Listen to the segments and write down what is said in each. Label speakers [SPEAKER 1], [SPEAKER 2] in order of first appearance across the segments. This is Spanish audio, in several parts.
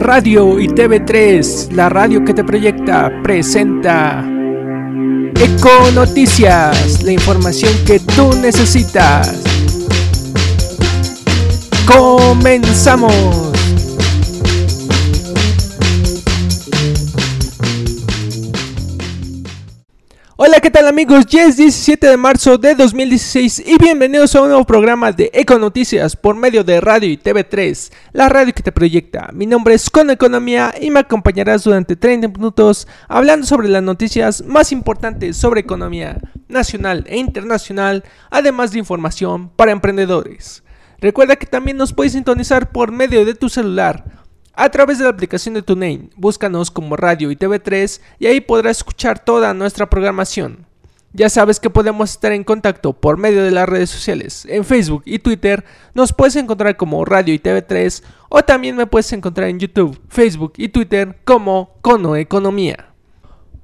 [SPEAKER 1] Radio y TV3, la radio que te proyecta, presenta Eco Noticias, la información que tú necesitas. Comenzamos. Hola, ¿qué tal amigos? Ya es 17 de marzo de 2016 y bienvenidos a un nuevo programa de Eco Noticias por medio de Radio y TV3, la radio que te proyecta. Mi nombre es Con Economía y me acompañarás durante 30 minutos hablando sobre las noticias más importantes sobre economía nacional e internacional, además de información para emprendedores. Recuerda que también nos puedes sintonizar por medio de tu celular a través de la aplicación de TuneIn. Búscanos como Radio y TV3 y ahí podrás escuchar toda nuestra programación. Ya sabes que podemos estar en contacto por medio de las redes sociales. En Facebook y Twitter nos puedes encontrar como Radio y TV3 o también me puedes encontrar en YouTube, Facebook y Twitter como Cono Economía.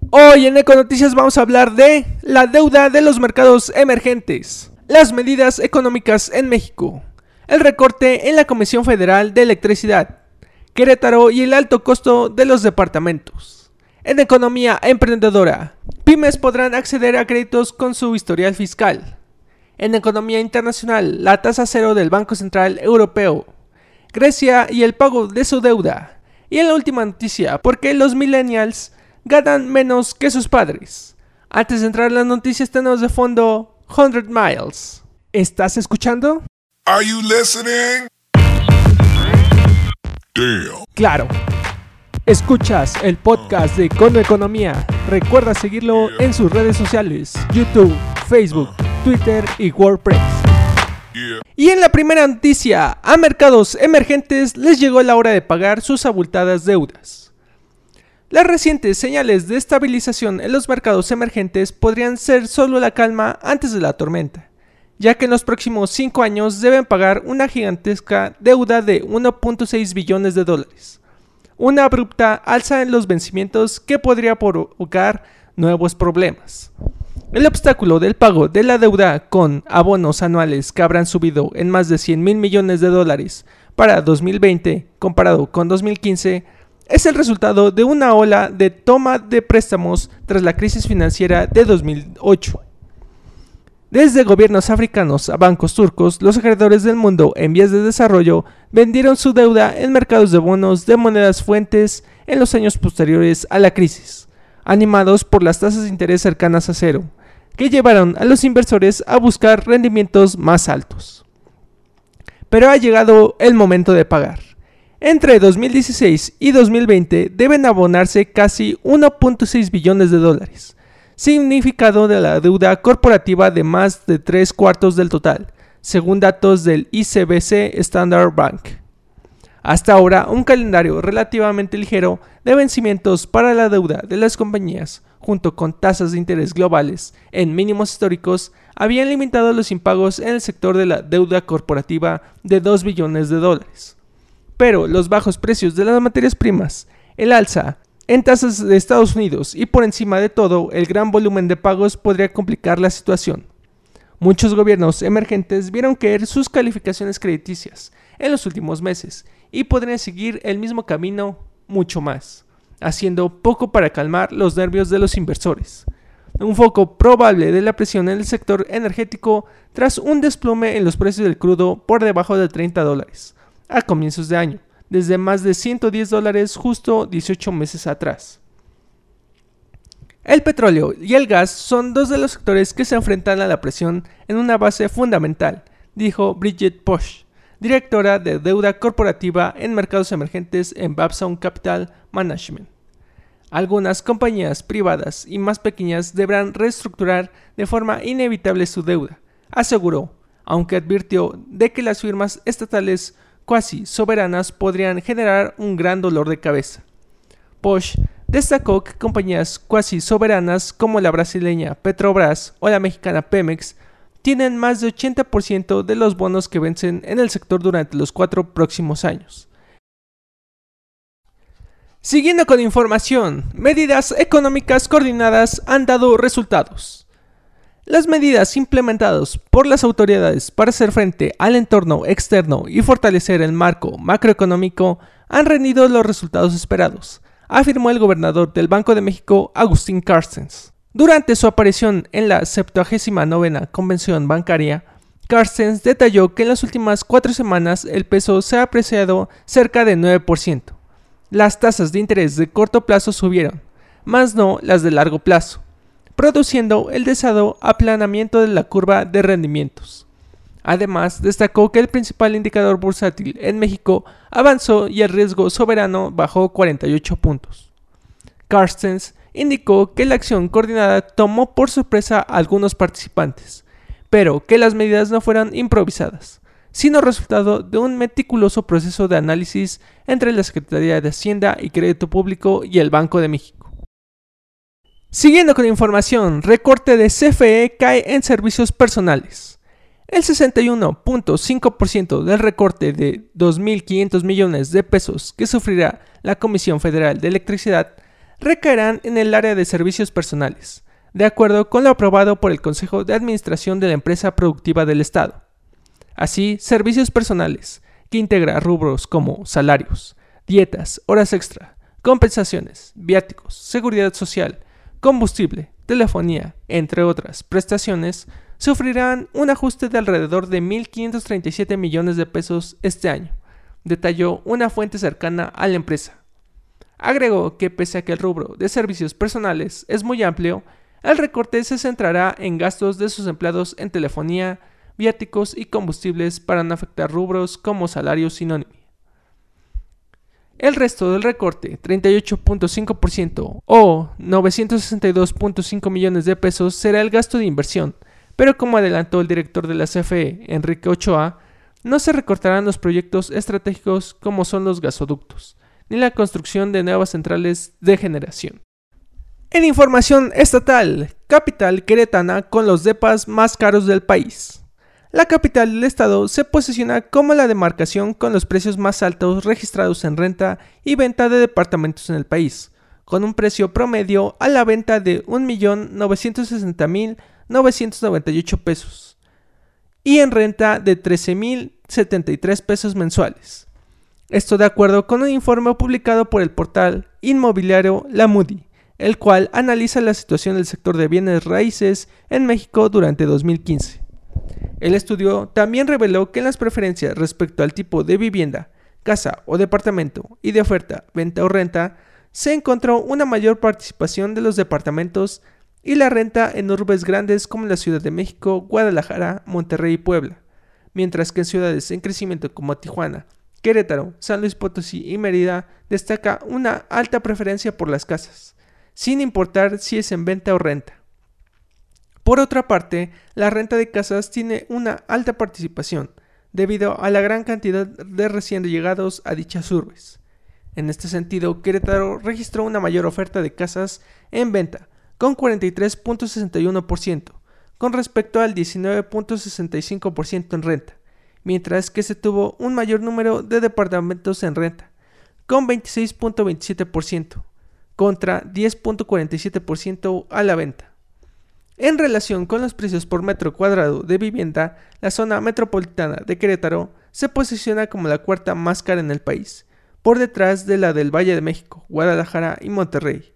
[SPEAKER 1] Hoy en Econoticias vamos a hablar de la deuda de los mercados emergentes, las medidas económicas en México, el recorte en la Comisión Federal de Electricidad, Querétaro y el alto costo de los departamentos. En economía emprendedora, pymes podrán acceder a créditos con su historial fiscal. En economía internacional, la tasa cero del Banco Central Europeo. Grecia y el pago de su deuda. Y en la última noticia, ¿por qué los millennials ganan menos que sus padres? Antes de entrar en las noticias tenemos de fondo 100 Miles. ¿Estás escuchando? Are you listening? Claro. Escuchas el podcast de Cono Economía. Recuerda seguirlo en sus redes sociales, YouTube, Facebook, Twitter y WordPress. Y en la primera noticia, a mercados emergentes les llegó la hora de pagar sus abultadas deudas. Las recientes señales de estabilización en los mercados emergentes podrían ser solo la calma antes de la tormenta ya que en los próximos 5 años deben pagar una gigantesca deuda de 1.6 billones de dólares. Una abrupta alza en los vencimientos que podría provocar nuevos problemas. El obstáculo del pago de la deuda con abonos anuales que habrán subido en más de 100 mil millones de dólares para 2020 comparado con 2015 es el resultado de una ola de toma de préstamos tras la crisis financiera de 2008. Desde gobiernos africanos a bancos turcos, los acreedores del mundo en vías de desarrollo vendieron su deuda en mercados de bonos de monedas fuentes en los años posteriores a la crisis, animados por las tasas de interés cercanas a cero, que llevaron a los inversores a buscar rendimientos más altos. Pero ha llegado el momento de pagar. Entre 2016 y 2020 deben abonarse casi 1.6 billones de dólares significado de la deuda corporativa de más de tres cuartos del total, según datos del ICBC Standard Bank. Hasta ahora, un calendario relativamente ligero de vencimientos para la deuda de las compañías, junto con tasas de interés globales en mínimos históricos, habían limitado los impagos en el sector de la deuda corporativa de 2 billones de dólares. Pero los bajos precios de las materias primas, el alza en tasas de Estados Unidos y por encima de todo, el gran volumen de pagos podría complicar la situación. Muchos gobiernos emergentes vieron caer sus calificaciones crediticias en los últimos meses y podrían seguir el mismo camino mucho más, haciendo poco para calmar los nervios de los inversores. Un foco probable de la presión en el sector energético tras un desplome en los precios del crudo por debajo de 30 dólares a comienzos de año, desde más de 110 dólares justo 18 meses atrás. El petróleo y el gas son dos de los sectores que se enfrentan a la presión en una base fundamental, dijo Bridget Posh, directora de deuda corporativa en mercados emergentes en Babson Capital Management. Algunas compañías privadas y más pequeñas deberán reestructurar de forma inevitable su deuda, aseguró, aunque advirtió de que las firmas estatales cuasi soberanas podrían generar un gran dolor de cabeza. Bosch destacó que compañías cuasi soberanas como la brasileña Petrobras o la mexicana Pemex tienen más de 80% de los bonos que vencen en el sector durante los cuatro próximos años. Siguiendo con información, medidas económicas coordinadas han dado resultados. Las medidas implementadas por las autoridades para hacer frente al entorno externo y fortalecer el marco macroeconómico han rendido los resultados esperados, afirmó el gobernador del Banco de México, Agustín Carstens. Durante su aparición en la 79 Convención Bancaria, Carstens detalló que en las últimas cuatro semanas el peso se ha apreciado cerca de 9%. Las tasas de interés de corto plazo subieron, más no las de largo plazo, produciendo el deseado aplanamiento de la curva de rendimientos. Además, destacó que el principal indicador bursátil en México avanzó y el riesgo soberano bajó 48 puntos. Carstens indicó que la acción coordinada tomó por sorpresa a algunos participantes, pero que las medidas no fueron improvisadas, sino resultado de un meticuloso proceso de análisis entre la Secretaría de Hacienda y Crédito Público y el Banco de México. Siguiendo con información, recorte de CFE cae en servicios personales. El 61.5% del recorte de 2.500 millones de pesos que sufrirá la Comisión Federal de Electricidad recaerán en el área de servicios personales, de acuerdo con lo aprobado por el Consejo de Administración de la Empresa Productiva del Estado. Así, servicios personales, que integra rubros como salarios, dietas, horas extra, compensaciones, viáticos, seguridad social, combustible, telefonía, entre otras prestaciones, sufrirán un ajuste de alrededor de 1.537 millones de pesos este año, detalló una fuente cercana a la empresa. Agregó que pese a que el rubro de servicios personales es muy amplio, el recorte se centrará en gastos de sus empleados en telefonía, viáticos y combustibles para no afectar rubros como salarios sinónimos. El resto del recorte, 38.5% o 962.5 millones de pesos, será el gasto de inversión, pero como adelantó el director de la CFE, Enrique Ochoa, no se recortarán los proyectos estratégicos como son los gasoductos, ni la construcción de nuevas centrales de generación. En información estatal, capital queretana con los depas más caros del país. La capital del estado se posiciona como la demarcación con los precios más altos registrados en renta y venta de departamentos en el país, con un precio promedio a la venta de 1.960.000 998 pesos y en renta de 13.073 pesos mensuales. Esto de acuerdo con un informe publicado por el portal inmobiliario La Moody, el cual analiza la situación del sector de bienes raíces en México durante 2015. El estudio también reveló que en las preferencias respecto al tipo de vivienda, casa o departamento y de oferta, venta o renta, se encontró una mayor participación de los departamentos y la renta en urbes grandes como la Ciudad de México, Guadalajara, Monterrey y Puebla, mientras que en ciudades en crecimiento como Tijuana, Querétaro, San Luis Potosí y Mérida destaca una alta preferencia por las casas, sin importar si es en venta o renta. Por otra parte, la renta de casas tiene una alta participación, debido a la gran cantidad de recién llegados a dichas urbes. En este sentido, Querétaro registró una mayor oferta de casas en venta, con 43.61%, con respecto al 19.65% en renta, mientras que se tuvo un mayor número de departamentos en renta, con 26.27%, contra 10.47% a la venta. En relación con los precios por metro cuadrado de vivienda, la zona metropolitana de Querétaro se posiciona como la cuarta más cara en el país, por detrás de la del Valle de México, Guadalajara y Monterrey.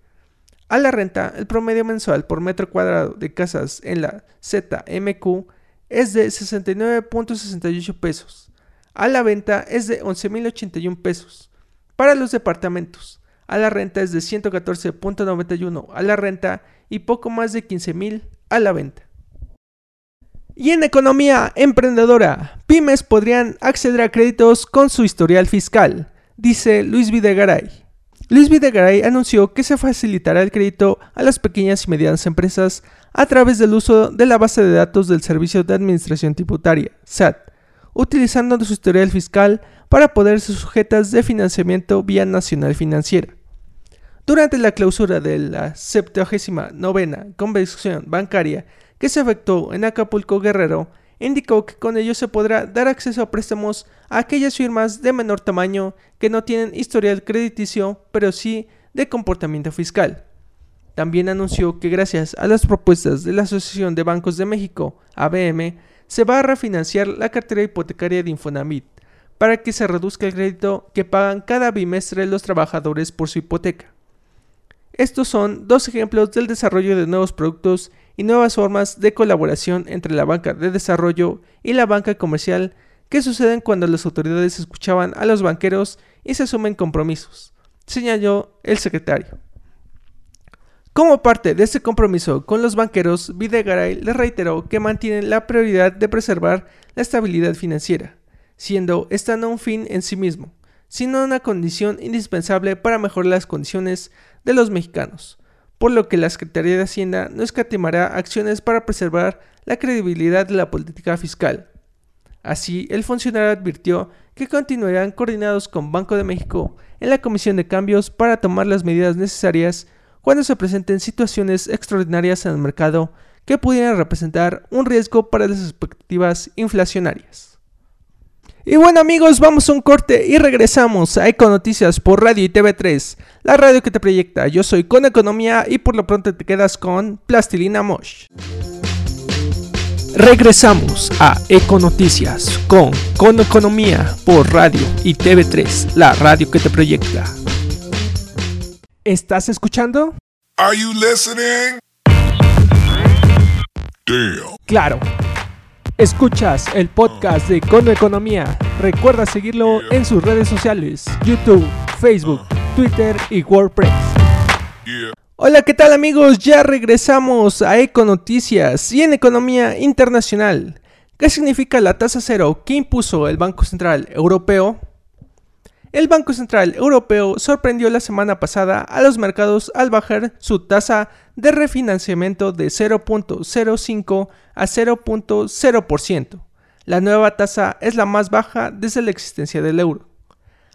[SPEAKER 1] A la renta, el promedio mensual por metro cuadrado de casas en la ZMQ es de 69.68 pesos. A la venta es de 11.081 pesos. Para los departamentos, a la renta es de 114.91 a la renta y poco más de 15.000 a la venta. Y en economía emprendedora, pymes podrían acceder a créditos con su historial fiscal, dice Luis Videgaray. Luis Videgaray anunció que se facilitará el crédito a las pequeñas y medianas empresas a través del uso de la base de datos del Servicio de Administración Tributaria, SAT, utilizando su historial fiscal para poder ser sujetas de financiamiento vía nacional financiera. Durante la clausura de la 79 Convención Bancaria que se efectuó en Acapulco Guerrero, indicó que con ello se podrá dar acceso a préstamos a aquellas firmas de menor tamaño que no tienen historial crediticio, pero sí de comportamiento fiscal. También anunció que gracias a las propuestas de la Asociación de Bancos de México, ABM, se va a refinanciar la cartera hipotecaria de Infonavit para que se reduzca el crédito que pagan cada bimestre los trabajadores por su hipoteca. Estos son dos ejemplos del desarrollo de nuevos productos y nuevas formas de colaboración entre la banca de desarrollo y la banca comercial que suceden cuando las autoridades escuchaban a los banqueros y se asumen compromisos, señaló el secretario. Como parte de este compromiso con los banqueros, Videgaray les reiteró que mantienen la prioridad de preservar la estabilidad financiera, siendo esta no un fin en sí mismo, sino una condición indispensable para mejorar las condiciones de los mexicanos, por lo que la Secretaría de Hacienda no escatimará acciones para preservar la credibilidad de la política fiscal. Así, el funcionario advirtió que continuarán coordinados con Banco de México en la Comisión de Cambios para tomar las medidas necesarias cuando se presenten situaciones extraordinarias en el mercado que pudieran representar un riesgo para las expectativas inflacionarias. Y bueno amigos, vamos a un corte y regresamos a Econoticias por Radio y TV3, la radio que te proyecta. Yo soy Con Economía y por lo pronto te quedas con Plastilina Mosh. Regresamos a Econoticias con Con Economía por Radio y TV3, la radio que te proyecta. ¿Estás escuchando? Are you listening? Claro Escuchas el podcast de Cono Economía. Recuerda seguirlo en sus redes sociales, YouTube, Facebook, Twitter y WordPress. Hola, ¿qué tal amigos? Ya regresamos a Econoticias y en Economía Internacional. ¿Qué significa la tasa cero que impuso el Banco Central Europeo? El Banco Central Europeo sorprendió la semana pasada a los mercados al bajar su tasa de refinanciamiento de 0.05 a 0.0%. La nueva tasa es la más baja desde la existencia del euro.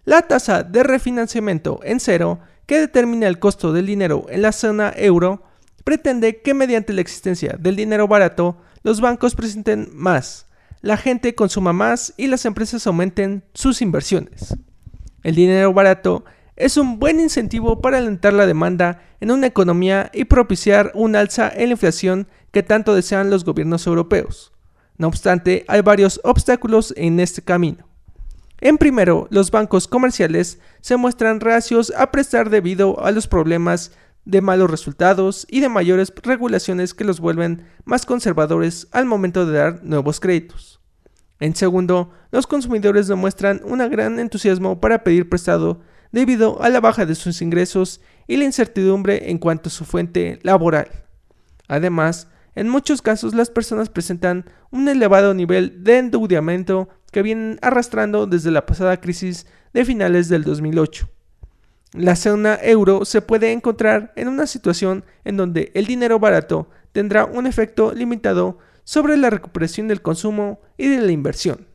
[SPEAKER 1] La tasa de refinanciamiento en cero, que determina el costo del dinero en la zona euro, pretende que mediante la existencia del dinero barato, los bancos presenten más, la gente consuma más y las empresas aumenten sus inversiones. El dinero barato es un buen incentivo para alentar la demanda en una economía y propiciar un alza en la inflación que tanto desean los gobiernos europeos. No obstante, hay varios obstáculos en este camino. En primero, los bancos comerciales se muestran reacios a prestar debido a los problemas de malos resultados y de mayores regulaciones que los vuelven más conservadores al momento de dar nuevos créditos. En segundo, los consumidores demuestran un gran entusiasmo para pedir prestado debido a la baja de sus ingresos y la incertidumbre en cuanto a su fuente laboral. Además, en muchos casos las personas presentan un elevado nivel de endeudamiento que vienen arrastrando desde la pasada crisis de finales del 2008. La zona euro se puede encontrar en una situación en donde el dinero barato tendrá un efecto limitado sobre la recuperación del consumo y de la inversión.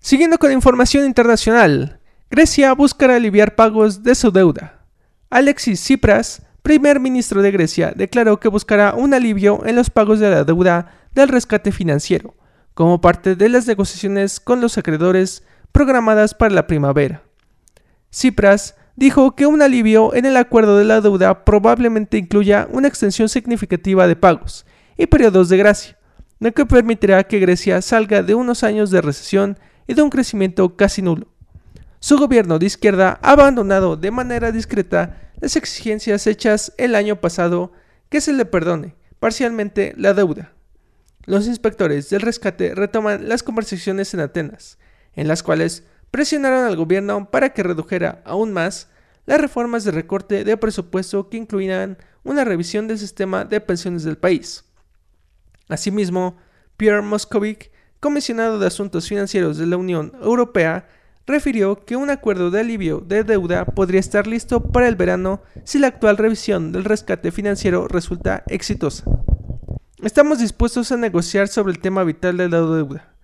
[SPEAKER 1] Siguiendo con información internacional, Grecia buscará aliviar pagos de su deuda. Alexis Tsipras, primer ministro de Grecia, declaró que buscará un alivio en los pagos de la deuda del rescate financiero, como parte de las negociaciones con los acreedores programadas para la primavera. Tsipras dijo que un alivio en el acuerdo de la deuda probablemente incluya una extensión significativa de pagos y periodos de gracia, lo que permitirá que Grecia salga de unos años de recesión y de un crecimiento casi nulo. Su gobierno de izquierda ha abandonado de manera discreta las exigencias hechas el año pasado que se le perdone parcialmente la deuda. Los inspectores del rescate retoman las conversaciones en Atenas, en las cuales presionaron al gobierno para que redujera aún más las reformas de recorte de presupuesto que incluirán una revisión del sistema de pensiones del país. Asimismo, Pierre Moscovic, comisionado de Asuntos Financieros de la Unión Europea, refirió que un acuerdo de alivio de deuda podría estar listo para el verano si la actual revisión del rescate financiero resulta exitosa. Estamos dispuestos a negociar sobre el tema vital de la deuda,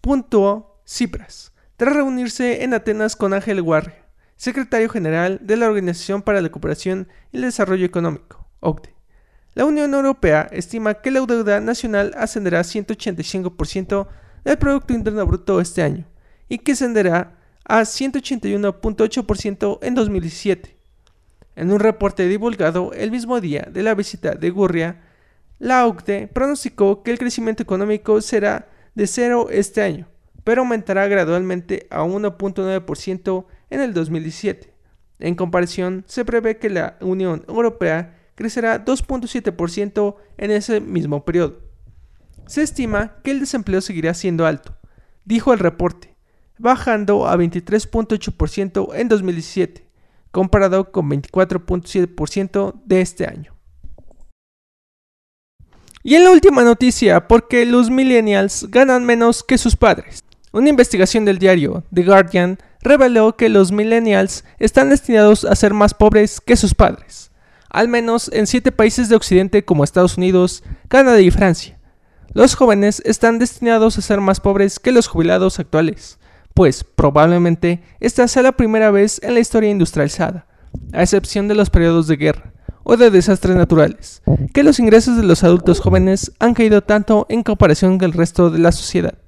[SPEAKER 1] puntuó Cipras, tras reunirse en Atenas con Ángel Guarre, secretario general de la Organización para la Cooperación y el Desarrollo Económico, OCDE. La Unión Europea estima que la deuda nacional ascenderá a 185% del Producto Interno Bruto este año y que ascenderá a 181.8% en 2017. En un reporte divulgado el mismo día de la visita de Gurria, la OCDE pronosticó que el crecimiento económico será de cero este año, pero aumentará gradualmente a 1.9% en el 2017. En comparación, se prevé que la Unión Europea crecerá 2.7% en ese mismo periodo. Se estima que el desempleo seguirá siendo alto, dijo el reporte, bajando a 23.8% en 2017, comparado con 24.7% de este año. Y en la última noticia, porque los millennials ganan menos que sus padres. Una investigación del diario The Guardian reveló que los millennials están destinados a ser más pobres que sus padres, al menos en siete países de Occidente como Estados Unidos, Canadá y Francia. Los jóvenes están destinados a ser más pobres que los jubilados actuales, pues probablemente esta sea la primera vez en la historia industrializada, a excepción de los periodos de guerra o de desastres naturales, que los ingresos de los adultos jóvenes han caído tanto en comparación con el resto de la sociedad.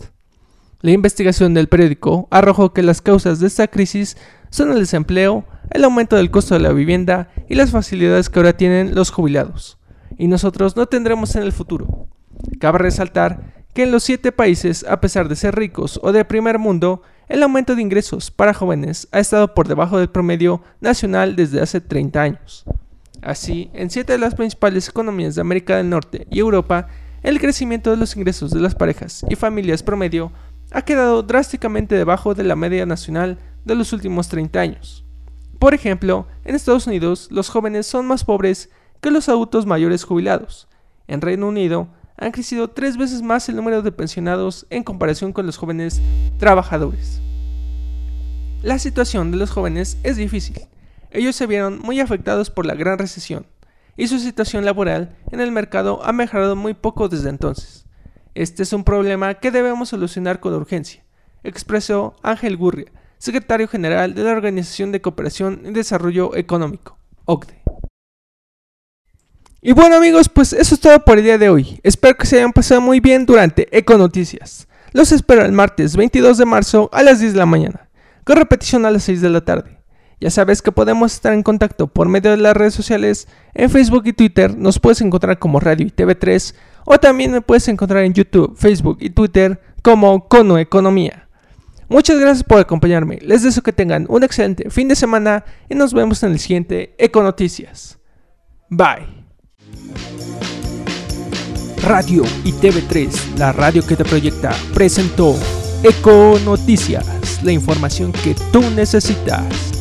[SPEAKER 1] La investigación del periódico arrojó que las causas de esta crisis son el desempleo, el aumento del costo de la vivienda y las facilidades que ahora tienen los jubilados, y nosotros no tendremos en el futuro. Cabe resaltar que en los siete países, a pesar de ser ricos o de primer mundo, el aumento de ingresos para jóvenes ha estado por debajo del promedio nacional desde hace 30 años. Así, en siete de las principales economías de América del Norte y Europa, el crecimiento de los ingresos de las parejas y familias promedio ha quedado drásticamente debajo de la media nacional de los últimos 30 años. Por ejemplo, en Estados Unidos los jóvenes son más pobres que los adultos mayores jubilados. En Reino Unido han crecido tres veces más el número de pensionados en comparación con los jóvenes trabajadores. La situación de los jóvenes es difícil. Ellos se vieron muy afectados por la gran recesión y su situación laboral en el mercado ha mejorado muy poco desde entonces. Este es un problema que debemos solucionar con urgencia, expresó Ángel Gurria, secretario general de la Organización de Cooperación y Desarrollo Económico, OCDE. Y bueno amigos, pues eso es todo por el día de hoy. Espero que se hayan pasado muy bien durante Econoticias. Los espero el martes 22 de marzo a las 10 de la mañana, con repetición a las 6 de la tarde. Ya sabes que podemos estar en contacto por medio de las redes sociales. En Facebook y Twitter nos puedes encontrar como Radio y TV3 o también me puedes encontrar en YouTube, Facebook y Twitter como Cono Economía. Muchas gracias por acompañarme. Les deseo que tengan un excelente fin de semana y nos vemos en el siguiente Econoticias. Bye. Radio y TV3, la radio que te proyecta, presentó Eco Noticias, la información que tú necesitas.